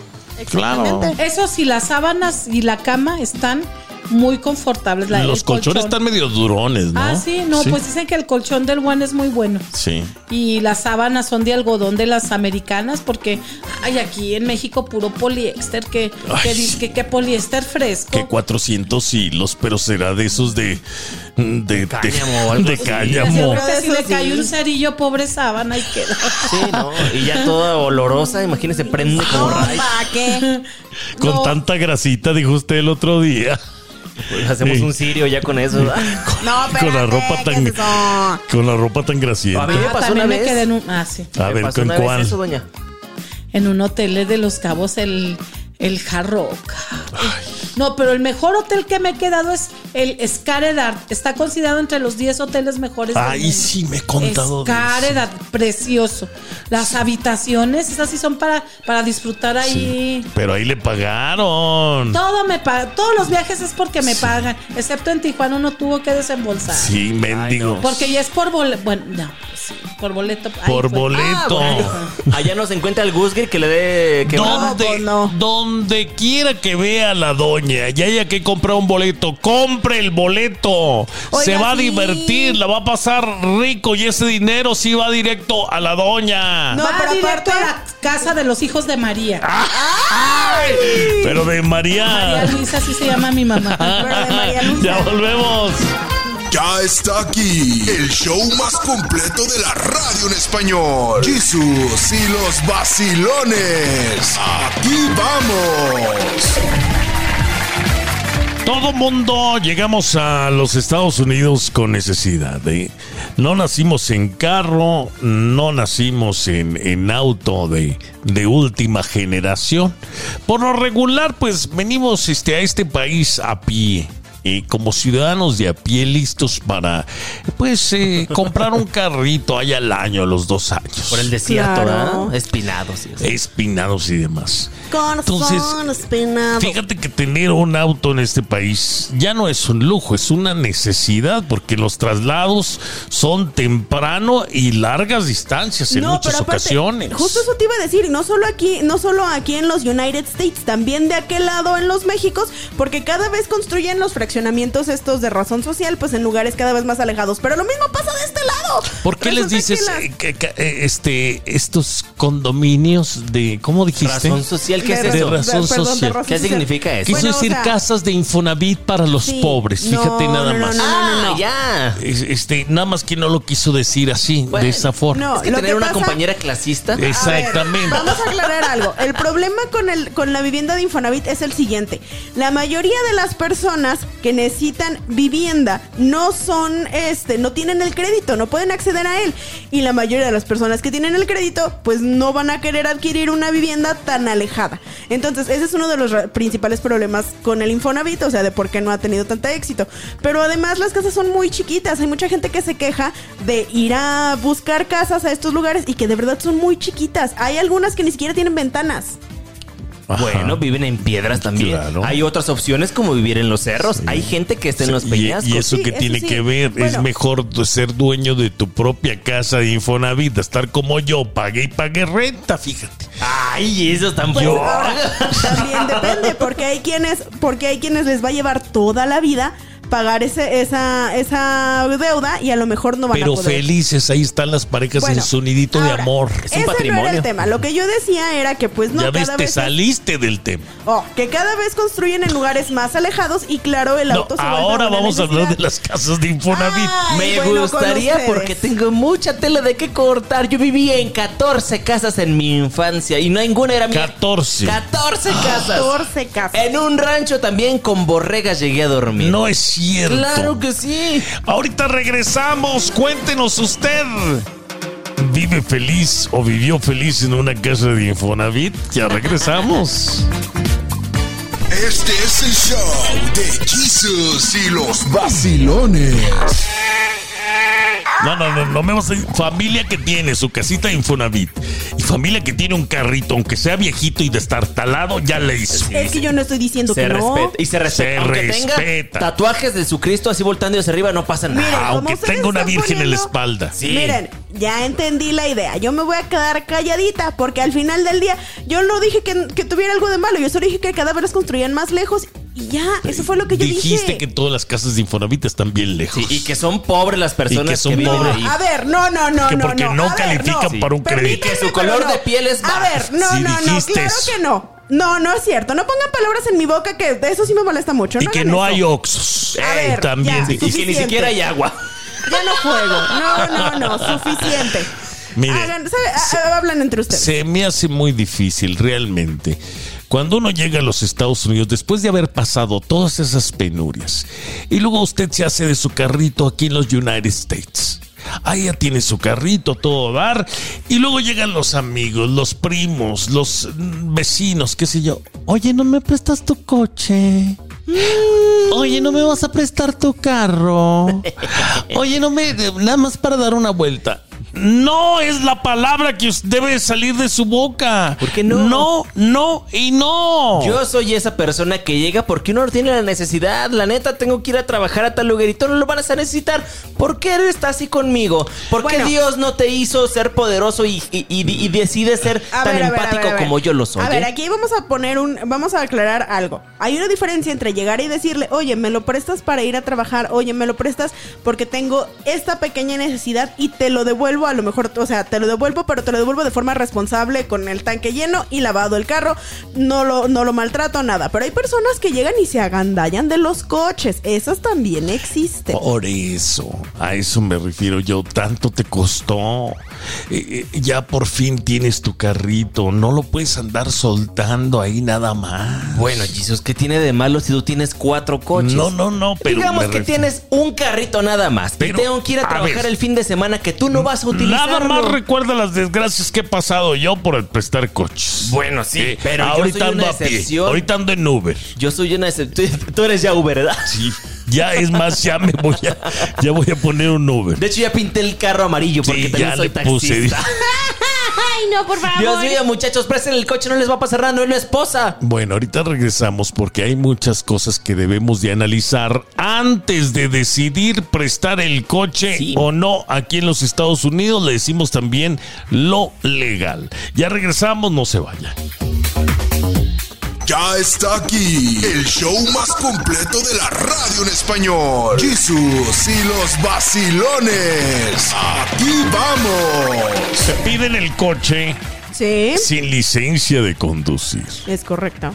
Claro. Exactamente. Eso sí, las sábanas y la cama están muy confortables. La- Los colchones colchón. están medio durones, ¿no? Ah, sí, no, pues dicen que el colchón del One es muy bueno. Sí. Y las sábanas son de algodón de las americanas, porque hay aquí en México puro poliéster, que, que, Ay. dice que, que poliéster fresco. Que 400 hilos, pero será de esos de. De, cáñamo de cáñamo. Siempre que si le sí. cae un cerillo, pobre sábana, y queda. Sí, ¿no? Y ya toda olorosa, imagínese, prende como No, rayo. ¿para qué? Con No. tanta grasita, dijo usted el otro día. Pues hacemos Sí. un sirio ya con eso. No, con la ropa ¿qué tan es con la ropa tan A grasienta. mí me Ah, pasó también una me vez. quedé en un. Ah, sí. A Me ver, pasó ¿con una vez cuál? eso, doña. En un hotel de los cabos, el, el Hard Rock. No, pero el mejor hotel que me he quedado es el Scaredart. Está considerado entre los 10 hoteles mejores. del Ay, mundo. sí, me he contado. Scaredart, precioso. Las habitaciones, esas sí son para, para disfrutar ahí. Pero ahí le pagaron. Todo me paga, todos los viajes es porque me pagan, excepto en Tijuana uno tuvo que desembolsar. Sí, mendigo. Porque ya es por boleto. Bueno, no, pues sí, por boleto. Ahí Por boleto. Ah, bueno. Allá no se encuentra el Gusgir que le dé quebrada. Donde, pues no. donde quiera que vea a la doña y haya que comprar un boleto, compre el boleto. Oiga, Se va a sí. divertir, la va a pasar rico y ese dinero sí va directo a la doña. No, Va pero directo aparte- a la casa de los hijos de María. Ay, pero de María María. Luisa, así se llama mi mamá. Pero de María Luisa. ya volvemos. Ya está aquí el show más completo de la radio en español. Jesús y los vacilones. Aquí vamos. Todo mundo llegamos a los Estados Unidos con necesidad. ¿eh? No nacimos en carro, no nacimos en, en auto de, de última generación. Por lo regular, pues venimos este, a este país a pie. Eh, como ciudadanos de a pie listos para pues eh, comprar un carrito allá al año, a los dos años. Por el desierto, Claro. ¿verdad? Espinados. y eso. espinados y demás. Con Entonces. Fíjate que tener un auto en este país ya no es un lujo, es una necesidad porque los traslados son temprano y largas distancias en muchas pero aparte, ocasiones. Justo eso te iba a decir, no solo aquí, no solo aquí en los United States, también de aquel lado en los Méxicos, porque cada vez construyen los fraccionamientos estos de razón social, pues en lugares cada vez más alejados. Pero lo mismo pasa de este lado. ¿Por qué les dices eh, que- que, eh, este estos condominios de cómo dijiste? Razón social, ¿qué es de- de eso? razón perdón, de social. razón ¿Qué social. significa eso? Quiso Bueno, o decir sea, casas de Infonavit para los Sí. pobres, No, fíjate nada no, no, más. no, Ah, ya. Es- Este, nada más que no lo quiso decir así, Bueno, de esa forma. no. Es que Lo tener que una pasa- compañera clasista. A ver, Exactamente. vamos a aclarar algo. El problema con, el, con la vivienda de Infonavit es el siguiente. La mayoría de las personas que necesitan vivienda no son, este, no tienen el crédito, no pueden acceder a él. Y la mayoría de las personas que tienen el crédito, pues no van a querer adquirir una vivienda tan alejada. Entonces, ese es uno de los principales problemas con el Infonavit, o sea, de por qué no ha tenido tanto éxito. Pero además las casas son muy chiquitas. Hay mucha gente que se queja de ir a buscar casas a estos lugares y que de verdad son muy chiquitas. Hay algunas que ni siquiera tienen ventanas. Ajá. Bueno, viven en piedras también. Claro. Hay otras opciones como vivir en los cerros. Hay gente que está en los peñascos. Y, eso Sí, que eso tiene sí. que ver, es mejor ser dueño de tu propia casa de Infonavit, a estar como yo, pagué y pagué renta, fíjate. Ay, eso tan Pues ahora también depende, porque hay quienes, porque hay quienes les va a llevar toda la vida pagar ese, esa, esa deuda y a lo mejor no van Pero a poder. felices, ahí están las parejas Bueno, en su nidito de amor. Es un ese no era patrimonio. el tema. Lo que yo decía era que pues no ya ves, cada te vez es- saliste del tema. Oh, que cada vez construyen en lugares más alejados y claro, el No, auto se ahora una vamos a hablar de las casas de Infonavit. Ay, Me bueno, gustaría porque tengo mucha tela de qué cortar. Yo vivía en 14 casas en mi infancia y no ninguna era mía. 14. 14 casas. 14 casas. En un rancho también con borregas llegué a dormir. No es cierto. Claro que sí. Ahorita regresamos, cuéntenos usted. ¿Vive feliz o vivió feliz en una casa de Infonavit? Ya regresamos. Este es el show de Jesús y los vacilones. No, no, no, no me vas a decir. Familia que tiene su casita de Infonavit y familia que tiene un carrito, aunque sea viejito y destartalado, ya le hizo. Es que yo no estoy diciendo Se que no. Y se respeta. Se Aunque respeta. tenga tatuajes de su Cristo así voltando hacia arriba, no pasa nada. Miren, como Aunque tenga una virgen en la espalda. Sí. Miren, ya entendí la idea. Yo me voy a quedar calladita porque al final del día yo no dije que, que tuviera algo de malo. Yo solo dije que cada vez las construían más lejos y ya, eso fue lo que yo Dijiste dije. que todas las casas de Infonavit están bien lejos. Sí, y que son pobres las personas Y que son viven pobres. ahí. A ver, no, no, no, Que no. porque no A ver, califican no. para un crédito. Y que su color de piel es A bajo. ver, no, Sí no, no, dijiste claro eso. que no. No, no es cierto. No pongan palabras en mi boca que eso sí me molesta mucho. y no que no eso. hay Oxxos. A Eh, ver, también ya. Y dijiste. que ni siquiera hay agua. Ya no juego. No, no, no. Suficiente. Mire, Hagan, ¿sabe? Ah, Hablan entre ustedes. Se me hace muy difícil, realmente. Cuando uno llega a los Estados Unidos, después de haber pasado todas esas penurias, y luego usted se hace de su carrito aquí en los United States. Ahí ya tiene su carrito, todo dar. Y luego llegan los amigos, los primos, los mm, vecinos, qué sé yo. Oye, ¿no me prestas tu coche? Oye, ¿no me vas a prestar tu carro? Oye, no me... Nada más para dar una vuelta. No es la palabra que debe salir de su boca. ¿Por qué no? No, no y no. Yo soy esa persona que llega porque uno no tiene la necesidad. La neta, tengo que ir a trabajar a tal lugarito, no lo vas a necesitar. ¿Por qué eres así conmigo? ¿Por qué Bueno. Dios no te hizo ser poderoso y, y- y- y decide ser A tan ver, empático ver, a ver. como yo lo soy? A ver, eh? aquí vamos a poner un, vamos a aclarar algo. Hay una diferencia entre llegar y decirle, oye, me lo prestas para ir a trabajar, oye, me lo prestas porque tengo esta pequeña necesidad y te lo devuelvo a lo mejor, o sea, te lo devuelvo, pero te lo devuelvo de forma responsable con el tanque lleno y lavado el carro, no lo, no lo maltrato, nada. Pero hay personas que llegan y se agandallan de los coches, esas también existen. Por eso, a eso me refiero yo. Tanto te costó. Eh, eh, ya por fin tienes tu carrito. No lo puedes andar soltando ahí nada más. Bueno, Jesús, ¿qué tiene de malo si tú tienes cuatro coches? No, no, no, pero Digamos que tienes un carrito nada más. Pero, y tengo que ir a a trabajar ver. el fin de semana que tú no vas a Nada más recuerda las desgracias que he pasado yo por el prestar coches. Bueno, sí, Eh, pero yo ahorita soy ando una a pie. Ahorita ando en Uber. Yo soy una excepción. Tú eres ya Uber, ¿verdad? Sí. Ya es más, ya me voy a, ya voy a poner un Uber. De hecho, ya pinté el carro amarillo porque Sí, también ya soy le puse. Ay, no, por favor. Dios mío, muchachos, presten el coche, no les va a pasar nada, no es la esposa. Bueno, ahorita regresamos porque hay muchas cosas que debemos de analizar antes de decidir prestar el coche Sí. o no aquí en los Estados Unidos. Le decimos también lo legal. Ya regresamos, no se vayan. Ya está aquí el show más completo de la radio en español. Jesús y los vacilones. Aquí vamos. Se piden el coche Sí, sin licencia de conducir. es correcto.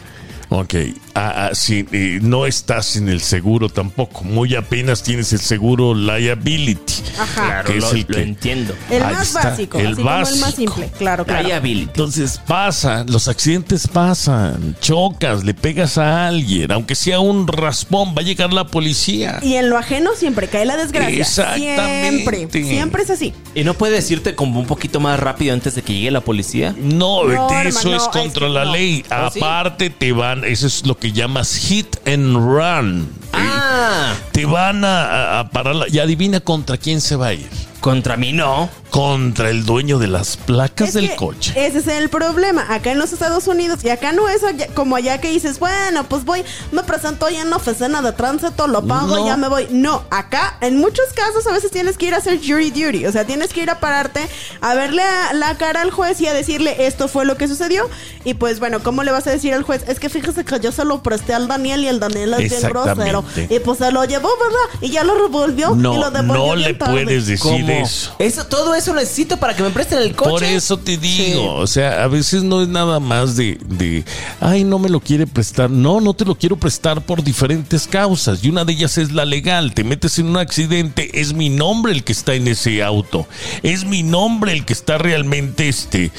Ok, ah, ah, sí, eh, no estás en el seguro tampoco. Muy apenas tienes el seguro liability. Ajá. que es lo, el lo que- entiendo. El más está, básico, el así como el más básico. simple. Claro, claro. Liability. Entonces pasa, los accidentes pasan, chocas, le pegas a alguien, aunque sea un raspón, va a llegar la policía. Y en lo ajeno siempre cae la desgracia. Exactamente. Siempre. Siempre es así. ¿Y no puedes irte como un poquito más rápido antes de que llegue la policía? No, eso hermano, es es contra que la no. ley. ¿Oh, sí? Aparte te van, eso es lo que llamas hit and run. Ah, Te van a, a- a parar la- y adivina contra quién se va a ir. contra mí no. Contra el dueño de las placas Es del que coche. Ese es el problema. Acá en los Estados Unidos, y acá no es allá- como allá que dices, bueno, pues voy, me presento ya en la oficina de tránsito, lo pago, No. ya me voy. No, acá en muchos casos a veces tienes que ir a hacer jury duty. O sea, tienes que ir a pararte a verle a- la cara al juez y a decirle esto fue lo que sucedió. Y pues bueno, ¿cómo le vas a decir al juez? Es que fíjese que yo se lo presté al Daniel y el Daniel es bien grosero. Y pues se lo llevó, ¿verdad? Y ya lo revolvió y lo devolvió no bien le tarde. puedes decir ¿Cómo? eso. Eso, todo eso necesito para que me presten el coche. Por eso te digo, Sí. o sea, a veces no es nada más de, de, ay, no me lo quiere prestar. No, no te lo quiero prestar por diferentes causas. Y una de ellas es la legal. Te metes en un accidente, es mi nombre el que está en ese auto. Es mi nombre el que está realmente este.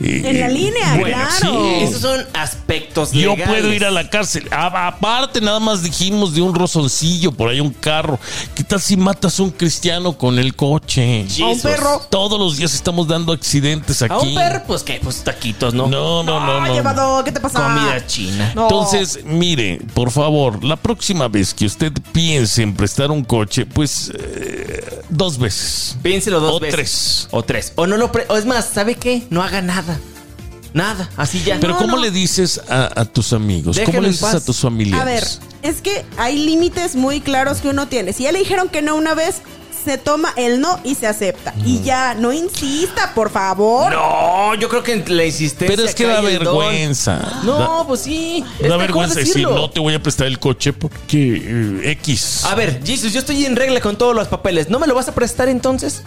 eh, En la línea, claro. sí. Esos son aspectos Yo legales. puedo ir a la cárcel. A- aparte, nada más dijimos de un rozoncillo, por ahí un carro. ¿Qué tal si matas a un cristiano con el coche? A un perro. Todos los días estamos dando accidentes aquí. A un perro, pues qué, pues taquitos, ¿no? No, no, no, no. llevado, ¿qué te pasa? Comida china. No. Entonces, mire, por favor, la próxima vez que usted piense en prestar un coche, pues eh, dos veces. Piénselo dos O veces. tres. O tres. O no lo pre- o es más, ¿sabe qué? No haga nada. Nada, así ya. Pero No, ¿cómo no. le dices a, a tus amigos? Déjelo ¿Cómo le dices a tus familiares? A ver, es que hay límites muy claros que uno tiene. Si ya le dijeron que no una vez, se toma el no y se acepta. Y ya, no insista, por favor. No, yo creo que la insistencia. Pero es que da vergüenza. No, pues sí. Da, vergüenza decir, decirlo. no te voy a prestar el coche porque eh, X. A ver, Jesus, yo estoy en regla con todos los papeles. ¿No me lo vas a prestar entonces?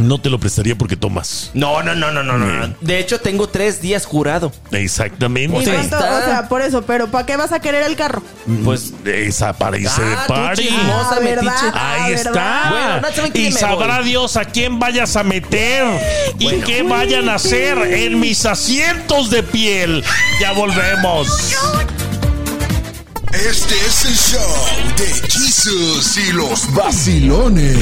No te lo prestaría porque tomas. No, no, no, no, no, no. De hecho, tengo tres días jurado. Exactamente. ¿Y cuánto? está. O sea, por eso, pero ¿para qué vas a querer el carro? Pues Esa para irse de Ah, tú party. chismosa, Ah, metiche. ¿verdad? Ahí ¿verdad? está. Bueno, no saben quién y me sabrá voy. Dios a quién vayas a meter y Bueno. qué vayan a hacer en mis asientos de piel. Ya volvemos. Este es el show de Jesus y los vacilones.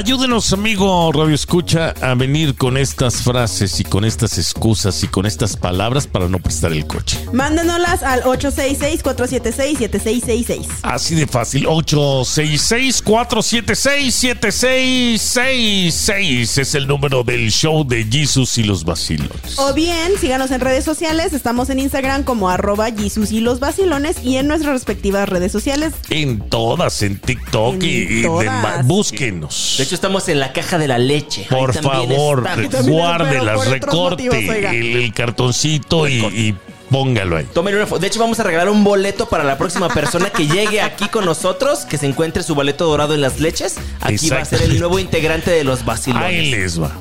Ayúdenos, amigo Radio Escucha, a venir con estas frases y con estas excusas y con estas palabras para no prestar el coche. Mándenoslas al 866-476-7666. Así de fácil. 866-476-7666 es el número del show de Jesus y los vacilones. O bien, síganos en redes sociales. Estamos en Instagram como arroba Jesus y los vacilones y en nuestras respectivas redes sociales. En todas, en TikTok En y, y todas. demás. Búsquenos. De hecho, estamos en la caja de la leche. Por favor, guárdelas, recorte motivos, el, el cartoncito y, y póngalo ahí. Tomen una foto. De hecho, vamos a regalar un boleto para la próxima persona que llegue aquí con nosotros, que se encuentre su boleto dorado en las leches. Aquí va a ser el nuevo integrante de los vacilones. Ahí les va.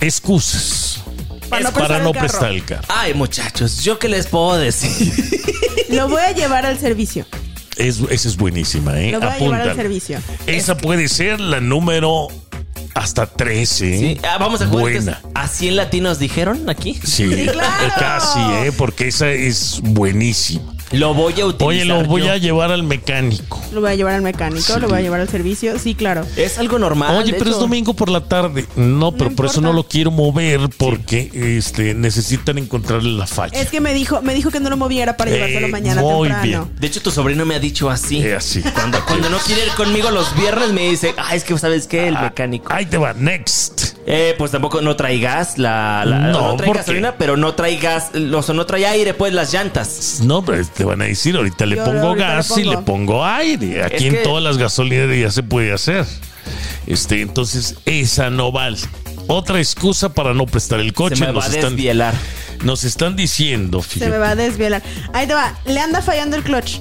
Excusas. Para no Es para no prestar el carro. Ay, muchachos, ¿yo qué les puedo decir? Lo voy a llevar al servicio. Es, esa es buenísima, ¿eh? Lo voy a llevar al Apúntala. servicio. Esa puede ser la número hasta 13. Sí, ah, vamos a jugar. Buena. entonces, ¿Así en latinos dijeron aquí? Sí, claro. casi, ¿eh? Porque esa es buenísima. Lo voy a utilizar. Oye, lo voy yo. a llevar al mecánico. Lo voy a llevar al mecánico, lo voy a llevar al servicio. Sí, claro. Es algo normal. Oye, pero es domingo por la tarde. No, pero por eso no lo quiero mover porque este necesitan encontrarle la falla. Es que me dijo, me dijo que no lo moviera para llevárselo Eh, mañana muy temprano. bien. De hecho, tu sobrino me ha dicho así. Eh, así. Cuando, cuando no quiere ir conmigo los viernes, me dice, ah, es que sabes qué, el Ah, mecánico. Ahí te va, next. Eh, pues tampoco no trae gas, la, la- No, no, trae ¿por gasolina, qué? pero no trae gas, o sea, no trae aire, pues las llantas. No, pero te van a decir, ahorita le Yo pongo ahorita le gas y le pongo aire. Aquí Es en que- todas las gasolinerías se puede hacer. Este, entonces, esa no vale. Otra excusa para no prestar el coche. Se me va nos, a están, desvielar. nos están diciendo, Se me fíjate. va a desvielar. Ahí te va. Le anda fallando el clutch.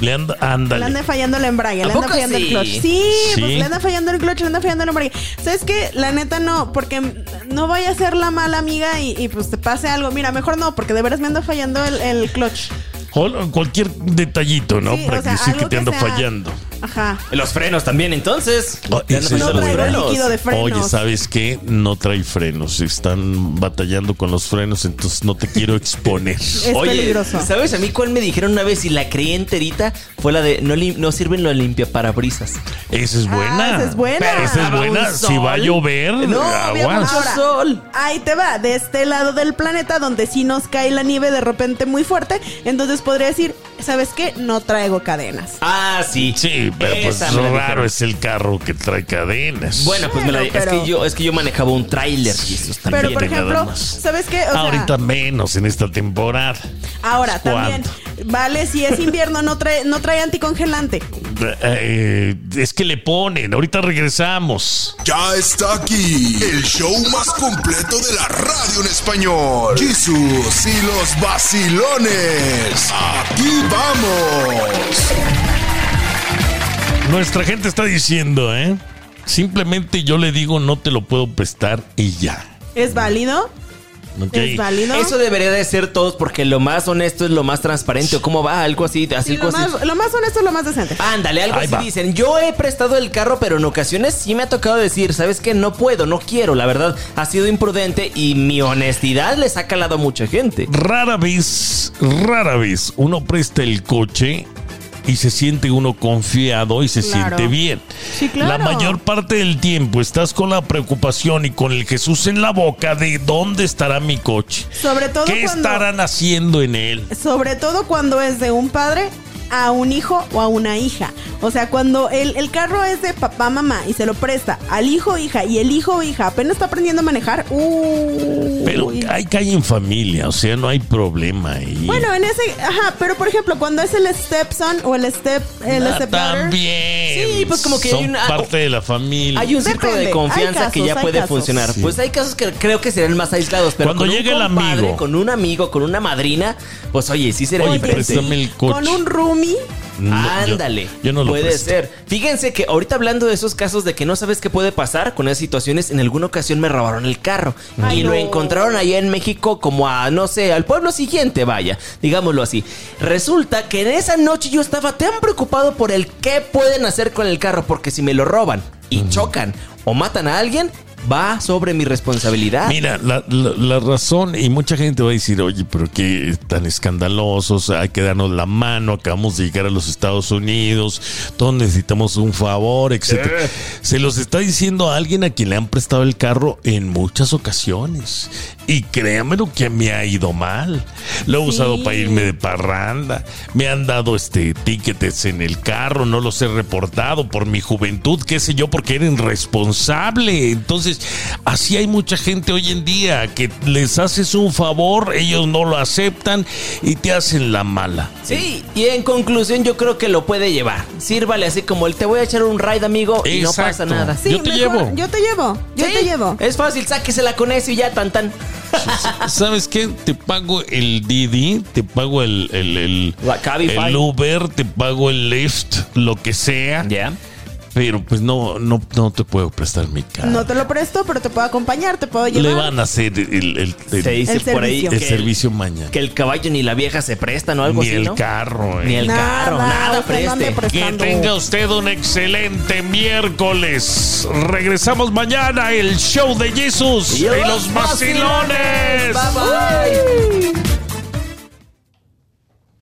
Le anda, Le anda fallando el embrague, ¿A le anda fallando el sí? clutch. Sí, Sí. pues le anda fallando el clutch, le anda fallando el embrague. ¿Sabes qué? La neta no, porque no vaya a ser la mala amiga y, y, pues te pase algo. Mira, mejor no, porque de veras me anda fallando el, el clutch. O cualquier detallito, ¿no? Sí, para o sea, que te que ando sea- fallando. Ajá. Los frenos también, entonces. Oh, Ya ese no es faltan No los bueno. traigo frenos. líquido de frenos. Oye, ¿sabes qué? No trae frenos. Están batallando con los frenos, entonces no te quiero exponer. Es Oye, peligroso. ¿sabes a mí cuál me dijeron una vez y la creí enterita? Fue la de no, no sirven los limpiaparabrisas. Esa es buena. Ah, esa es buena. Esa es buena. Si va a llover, No, mucho sol. Ahí te va, de este lado del planeta donde sí nos cae la nieve de repente muy fuerte, entonces podría decir, ¿sabes qué? No traigo cadenas. Ah, sí. Sí, pero pues Esa la raro dijeron. es el carro que trae cadenas. Bueno, pues me la Bueno, es pero- que yo es que yo manejaba un tráiler y eso también. Pero por ejemplo. ¿sabes qué? O sea, Ahorita menos en esta temporada. ahora también, ¿Cuánto? vale, si es invierno no trae, no trae anticongelante. Eh, es que le ponen. Ahorita regresamos. Ya está aquí el show más completo de la radio en español. Jesús y los vacilones. Aquí vamos. Nuestra gente está diciendo, ¿eh? Simplemente yo le digo no te lo puedo prestar y ya. ¿Es válido? ¿Es válido? Eso debería de ser todos porque lo más honesto es lo más transparente. ¿O cómo va? Algo así. Sí, Así lo, más, lo más honesto es lo más decente. Ándale, algo Ahí así va. dicen. Yo he prestado el carro, pero en ocasiones sí me ha tocado decir, ¿sabes qué? No puedo, no quiero. La verdad, ha sido imprudente y mi honestidad les ha calado a mucha gente. Rara vez, rara vez uno presta el coche y se siente uno confiado y se Claro. siente bien. Sí, claro. La mayor parte del tiempo estás con la preocupación y con el Jesús en la boca de dónde estará mi coche. Sobre todo ¿Qué cuando estarán haciendo en él? sobre todo cuando es de un padre a un hijo o a una hija. O sea, cuando el, el carro es de papá, mamá y se lo presta al hijo o hija y el hijo o hija apenas está aprendiendo a manejar, uh, Pero hay que hay en familia, o sea, no hay problema ahí. Bueno, en ese, ajá, pero por ejemplo, cuando es el stepson o el step, el Ah, stepdaughter, también. Sí, pues como que hay son una- parte de la familia. Hay un círculo de confianza hay que ya hay puede casos. funcionar. Sí. Pues hay casos que creo que serán más aislados, pero Cuando llega el amigo. con un amigo, con una madrina, pues oye, sí será Oye, diferente. préstame el coche. con un roomie, No, Ándale. yo no lo Puede presto. ser. Fíjense que ahorita hablando de esos casos de que no sabes qué puede pasar con esas situaciones, en alguna ocasión me robaron el carro. Ay, y lo no. encontraron allá en México como a, no sé, al pueblo siguiente, vaya. Digámoslo así. Resulta que en esa noche yo estaba tan preocupado por el qué pueden hacer con el carro. Porque si me lo roban y chocan o matan a alguien, va sobre mi responsabilidad. Mira, la, la- la razón, y mucha gente va a decir, oye, pero qué tan escandalosos, hay que darnos la mano, acabamos de llegar a los Estados Unidos, todos necesitamos un favor, etcétera. Se los está diciendo a alguien a quien le han prestado el carro en muchas ocasiones. Y créanmelo que me ha ido mal. Lo he Sí. usado para irme de parranda. Me han dado este tickets en el carro, no los he reportado por mi juventud, qué sé yo, porque era irresponsable. Entonces, así hay mucha gente hoy en día que les haces un favor, ellos no lo aceptan y te hacen la mala. Sí, y en conclusión yo creo que lo puede llevar. Sírvale así como el te voy a echar un ride, amigo, y no pasa nada. Sí, Yo te mejor- llevo. Yo te llevo. Yo Sí, te llevo. Es fácil, sáquesela con eso y ya tan tan. ¿Sabes qué? Te pago el Didi, te pago el, el, el, Uber, te pago el Lyft, lo que sea. Ya. Pero pues no, no, no te puedo prestar mi carro. No te lo presto, pero te puedo acompañar, te puedo llevar. Le van a hacer el, el, el- Se dice El por ahí servicio. el mañana. que el caballo ni la vieja se prestan o algo Ni así, el ¿no? carro, eh. Ni el carro, nada preste. Que tenga usted un excelente miércoles. Regresamos mañana el show de Jesús y, los vacilones. Bye bye. Uy.